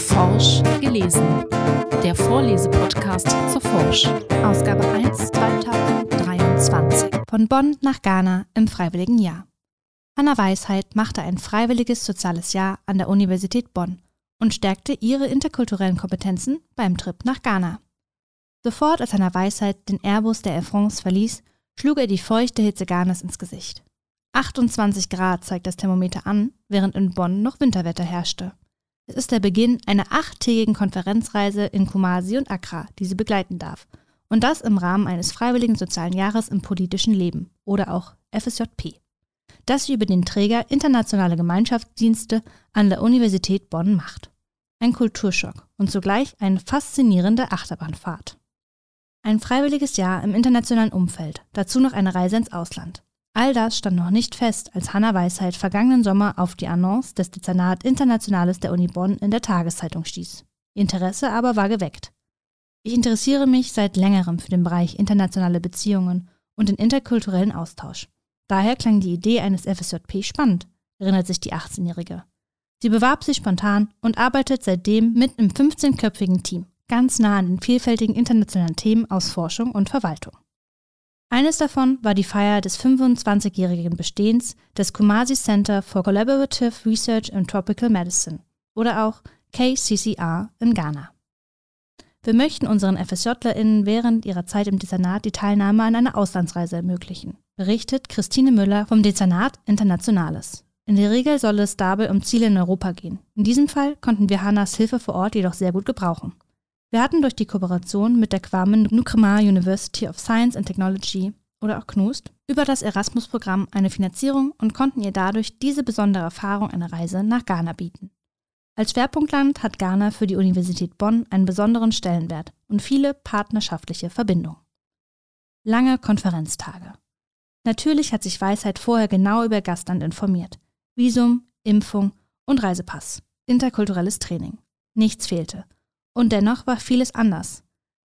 Forsch gelesen. Der Vorlesepodcast zur Forsch. Ausgabe 1 2023. Von Bonn nach Ghana im Freiwilligen Jahr. Hanna Weisheit machte ein freiwilliges soziales Jahr an der Universität Bonn und stärkte ihre interkulturellen Kompetenzen beim Trip nach Ghana. Sofort als Hanna Weisheit den Airbus der Air France verließ, schlug er die feuchte Hitze Ghanas ins Gesicht. 28 Grad zeigt das Thermometer an, während in Bonn noch Winterwetter herrschte. Es ist der Beginn einer achttägigen Konferenzreise in Kumasi und Accra, die sie begleiten darf. Und das im Rahmen eines freiwilligen sozialen Jahres im politischen Leben oder auch FSJP. Das sie über den Träger Internationale Gemeinschaftsdienste an der Universität Bonn macht. Ein Kulturschock und zugleich eine faszinierende Achterbahnfahrt. Ein freiwilliges Jahr im internationalen Umfeld, dazu noch eine Reise ins Ausland. All das stand noch nicht fest, als Hanna Weisheit vergangenen Sommer auf die Annonce des Dezernat Internationales der Uni Bonn in der Tageszeitung stieß. Ihr Interesse aber war geweckt. Ich interessiere mich seit längerem für den Bereich internationale Beziehungen und den interkulturellen Austausch. Daher klang die Idee eines FSJP spannend, erinnert sich die 18-Jährige. Sie bewarb sich spontan und arbeitet seitdem mit einem 15-köpfigen Team, ganz nah an den vielfältigen internationalen Themen aus Forschung und Verwaltung. Eines davon war die Feier des 25-jährigen Bestehens des Kumasi Center for Collaborative Research in Tropical Medicine oder auch KCCR in Ghana. Wir möchten unseren FSJlerInnen während ihrer Zeit im Dezernat die Teilnahme an einer Auslandsreise ermöglichen, berichtet Christine Müller vom Dezernat Internationales. In der Regel soll es dabei um Ziele in Europa gehen. In diesem Fall konnten wir Hannas Hilfe vor Ort jedoch sehr gut gebrauchen. Wir hatten durch die Kooperation mit der Kwame Nkrumah University of Science and Technology oder auch KNUST über das Erasmus-Programm eine Finanzierung und konnten ihr dadurch diese besondere Erfahrung einer Reise nach Ghana bieten. Als Schwerpunktland hat Ghana für die Universität Bonn einen besonderen Stellenwert und viele partnerschaftliche Verbindungen. Lange Konferenztage. Natürlich hat sich Weisheit vorher genau über Gastland informiert. Visum, Impfung und Reisepass. Interkulturelles Training. Nichts fehlte. Und dennoch war vieles anders.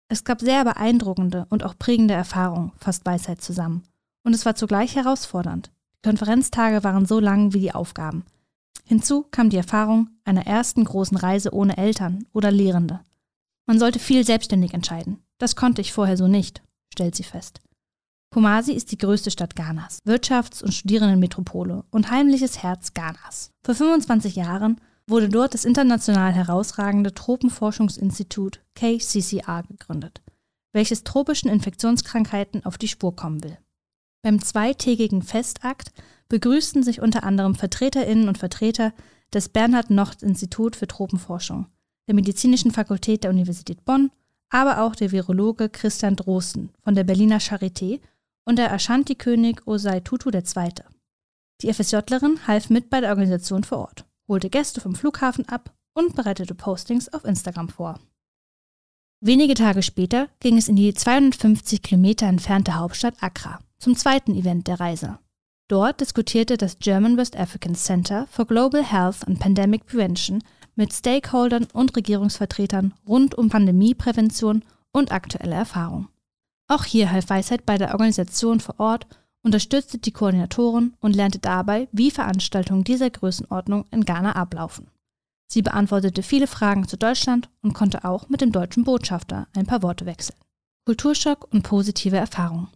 Es gab sehr beeindruckende und auch prägende Erfahrungen, fasst Weisheit zusammen. Und es war zugleich herausfordernd. Die Konferenztage waren so lang wie die Aufgaben. Hinzu kam die Erfahrung einer ersten großen Reise ohne Eltern oder Lehrende. Man sollte viel selbstständig entscheiden. Das konnte ich vorher so nicht, stellt sie fest. Kumasi ist die größte Stadt Ghanas, Wirtschafts- und Studierendenmetropole und heimliches Herz Ghanas. Vor 25 Jahren wurde dort das international herausragende Tropenforschungsinstitut KCCR gegründet, welches tropischen Infektionskrankheiten auf die Spur kommen will. Beim zweitägigen Festakt begrüßten sich unter anderem Vertreterinnen und Vertreter des Bernhard Nocht Institut für Tropenforschung, der Medizinischen Fakultät der Universität Bonn, aber auch der Virologe Christian Drosten von der Berliner Charité und der Ashanti-König Osei Tutu II. Die FSJlerin half mit bei der Organisation vor Ort holte Gäste vom Flughafen ab und bereitete Postings auf Instagram vor. Wenige Tage später ging es in die 250 Kilometer entfernte Hauptstadt Accra zum zweiten Event der Reise. Dort diskutierte das German West African Center for Global Health and Pandemic Prevention mit Stakeholdern und Regierungsvertretern rund um Pandemieprävention und aktuelle Erfahrung. Auch hier half Weisheit bei der Organisation vor Ort unterstützte die Koordinatoren und lernte dabei, wie Veranstaltungen dieser Größenordnung in Ghana ablaufen. Sie beantwortete viele Fragen zu Deutschland und konnte auch mit dem deutschen Botschafter ein paar Worte wechseln. Kulturschock und positive Erfahrungen.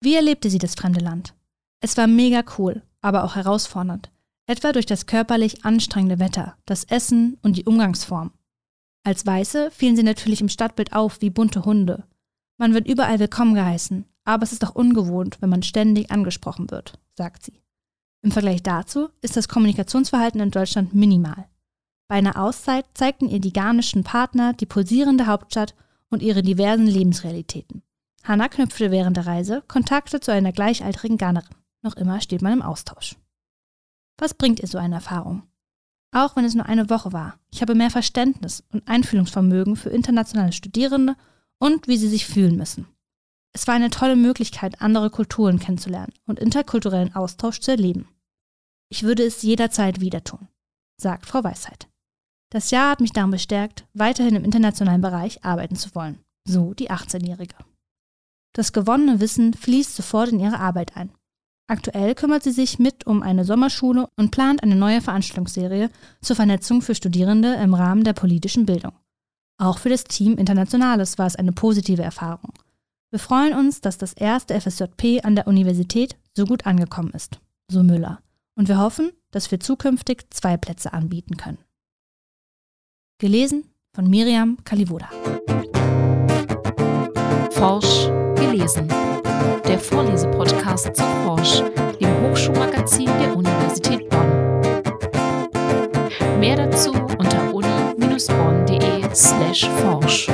Wie erlebte sie das fremde Land? Es war mega cool, aber auch herausfordernd, etwa durch das körperlich anstrengende Wetter, das Essen und die Umgangsform. Als Weiße fielen sie natürlich im Stadtbild auf wie bunte Hunde. Man wird überall willkommen geheißen, aber es ist auch ungewohnt, wenn man ständig angesprochen wird, sagt sie. Im Vergleich dazu ist das Kommunikationsverhalten in Deutschland minimal. Bei einer Auszeit zeigten ihr die ghanischen Partner die pulsierende Hauptstadt und ihre diversen Lebensrealitäten. Hannah knüpfte während der Reise Kontakte zu einer gleichaltrigen Ghanarin. Noch immer steht man im Austausch. Was bringt ihr so eine Erfahrung? Auch wenn es nur eine Woche war, ich habe mehr Verständnis und Einfühlungsvermögen für internationale Studierende und wie sie sich fühlen müssen. Es war eine tolle Möglichkeit, andere Kulturen kennenzulernen und interkulturellen Austausch zu erleben. Ich würde es jederzeit wieder tun, sagt Frau Weisheit. Das Jahr hat mich darin bestärkt, weiterhin im internationalen Bereich arbeiten zu wollen, so die 18-Jährige. Das gewonnene Wissen fließt sofort in ihre Arbeit ein. Aktuell kümmert sie sich mit um eine Sommerschule und plant eine neue Veranstaltungsserie zur Vernetzung für Studierende im Rahmen der politischen Bildung. Auch für das Team Internationales war es eine positive Erfahrung. Wir freuen uns, dass das erste FSJP an der Universität so gut angekommen ist, so Müller. Und wir hoffen, dass wir zukünftig zwei Plätze anbieten können. Gelesen von Miriam Kalivoda. Forsch gelesen. Der Vorlesepodcast zu Forsch, dem Hochschulmagazin der Universität Bonn. Mehr dazu unter uni-bonn.de slash forsch.